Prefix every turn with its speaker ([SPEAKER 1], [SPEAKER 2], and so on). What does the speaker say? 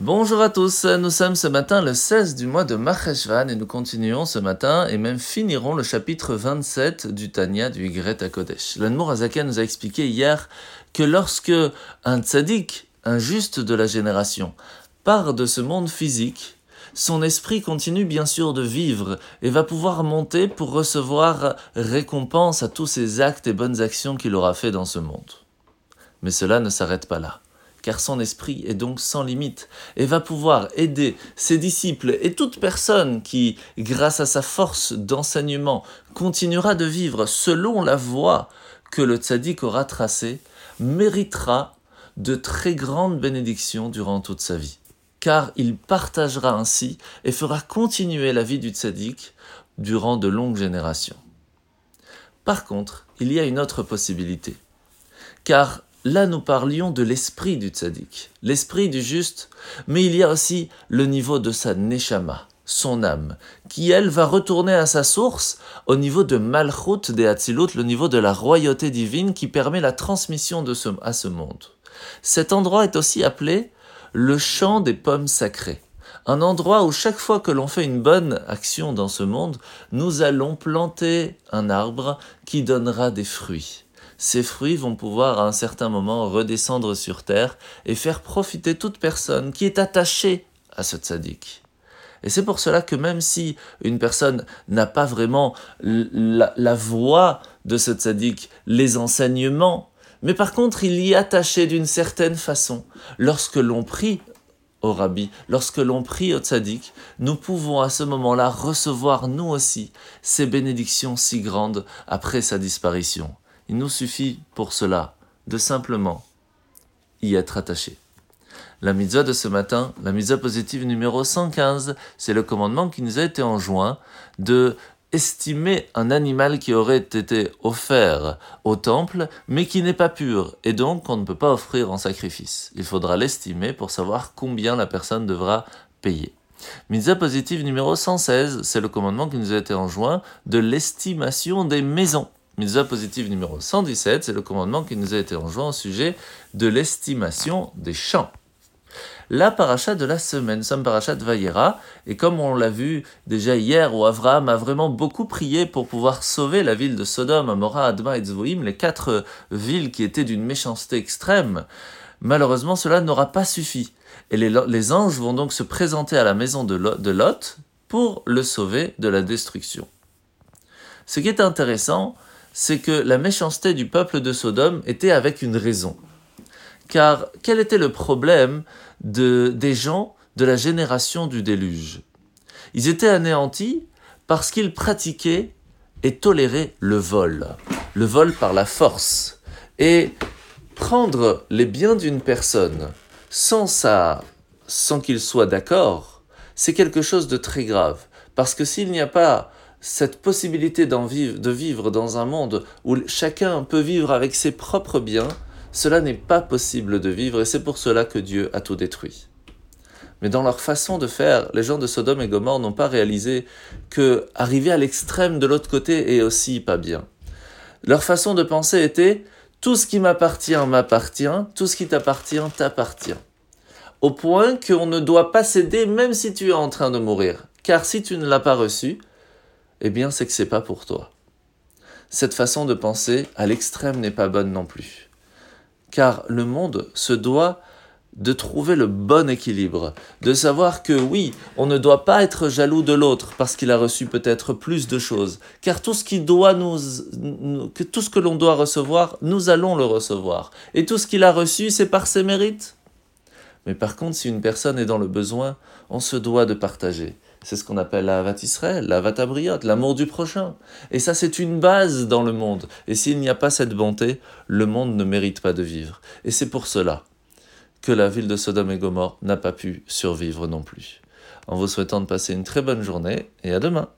[SPEAKER 1] Bonjour à tous, nous sommes ce matin le 16 du mois de Maheshvan et nous continuons ce matin et même finirons le chapitre 27 du Tanya du Yigret Kodesh. L'Anmour Azaken nous a expliqué hier que lorsque un tzaddik, un juste de la génération, part de ce monde physique, son esprit continue bien sûr de vivre et va pouvoir monter pour recevoir récompense à tous ses actes et bonnes actions qu'il aura fait dans ce monde. Mais cela ne s'arrête pas là car son esprit est donc sans limite, et va pouvoir aider ses disciples et toute personne qui, grâce à sa force d'enseignement, continuera de vivre selon la voie que le tzaddik aura tracée, méritera de très grandes bénédictions durant toute sa vie. Car il partagera ainsi et fera continuer la vie du tzaddik durant de longues générations. Par contre, il y a une autre possibilité. Car Là, nous parlions de l'esprit du tzaddik, l'esprit du juste, mais il y a aussi le niveau de sa neshama, son âme, qui elle va retourner à sa source au niveau de Malchut de Hatzilut, le niveau de la royauté divine qui permet la transmission de ce, à ce monde. Cet endroit est aussi appelé le champ des pommes sacrées. Un endroit où chaque fois que l'on fait une bonne action dans ce monde, nous allons planter un arbre qui donnera des fruits ces fruits vont pouvoir à un certain moment redescendre sur terre et faire profiter toute personne qui est attachée à ce tzaddik. Et c'est pour cela que même si une personne n'a pas vraiment la, voix de ce tzaddik, les enseignements, mais par contre il y est attaché d'une certaine façon, lorsque l'on prie au rabbi, lorsque l'on prie au tzaddik, nous pouvons à ce moment-là recevoir nous aussi ces bénédictions si grandes après sa disparition. Il nous suffit pour cela de simplement y être attaché. La mitzvah de ce matin, la mitzvah positive numéro 115, c'est le commandement qui nous a été enjoint de estimer un animal qui aurait été offert au temple, mais qui n'est pas pur, et donc on ne peut pas offrir en sacrifice. Il faudra l'estimer pour savoir combien la personne devra payer. Mitzvah positive numéro 116, c'est le commandement qui nous a été enjoint de l'estimation des maisons. Mitzvah positive numéro 117, c'est le commandement qui nous a été enjoint au sujet de l'estimation des champs. La paracha de la semaine, nous sommes paracha de Vayera, et comme on l'a vu déjà hier, où Avraham a vraiment beaucoup prié pour pouvoir sauver la ville de Sodome, Amora, Adma et Zvoim, les quatre villes qui étaient d'une méchanceté extrême, malheureusement cela n'aura pas suffi. Et les, anges vont donc se présenter à la maison de Lot pour le sauver de la destruction. Ce qui est intéressant, c'est que la méchanceté du peuple de Sodome était avec une raison. Car quel était le problème de, des gens de la génération du déluge? Ils étaient anéantis parce qu'ils pratiquaient et toléraient le vol, le vol par la force. Et prendre les biens d'une personne sans ça, sans qu'il soit d'accord, c'est quelque chose de très grave. Parce que s'il n'y a pas cette possibilité vivre, de vivre dans un monde où chacun peut vivre avec ses propres biens, cela n'est pas possible de vivre et c'est pour cela que Dieu a tout détruit. Mais dans leur façon de faire, les gens de Sodome et Gomorre n'ont pas réalisé que arriver à l'extrême de l'autre côté est aussi pas bien. Leur façon de penser était tout ce qui m'appartient m'appartient, tout ce qui t'appartient t'appartient. Au point qu'on ne doit pas céder même si tu es en train de mourir. Car si tu ne l'as pas reçu, eh bien c'est que c'est pas pour toi. Cette façon de penser à l'extrême n'est pas bonne non plus. Car le monde se doit de trouver le bon équilibre, de savoir que oui, on ne doit pas être jaloux de l'autre parce qu'il a reçu peut-être plus de choses, car tout ce qui doit nous, tout ce que l'on doit recevoir, nous allons le recevoir, et tout ce qu'il a reçu, c'est par ses mérites. Mais par contre, si une personne est dans le besoin, on se doit de partager. C'est ce qu'on appelle la Havat Israël, la Havat l'amour du prochain. Et ça, c'est une base dans le monde. Et s'il n'y a pas cette bonté, le monde ne mérite pas de vivre. Et c'est pour cela que la ville de Sodome et Gomorre n'a pas pu survivre non plus. En vous souhaitant de passer une très bonne journée et à demain.